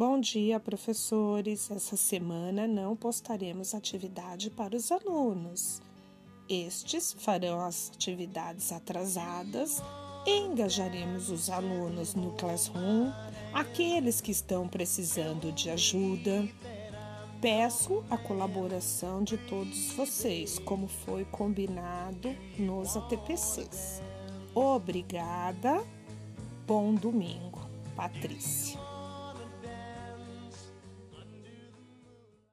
Bom dia, professores. Essa semana não postaremos atividade para os alunos. Estes farão as atividades atrasadas engajaremos os alunos no Classroom, aqueles que estão precisando de ajuda. Peço a colaboração de todos vocês, como foi combinado nos ATPCs. Obrigada. Bom domingo, Patrícia.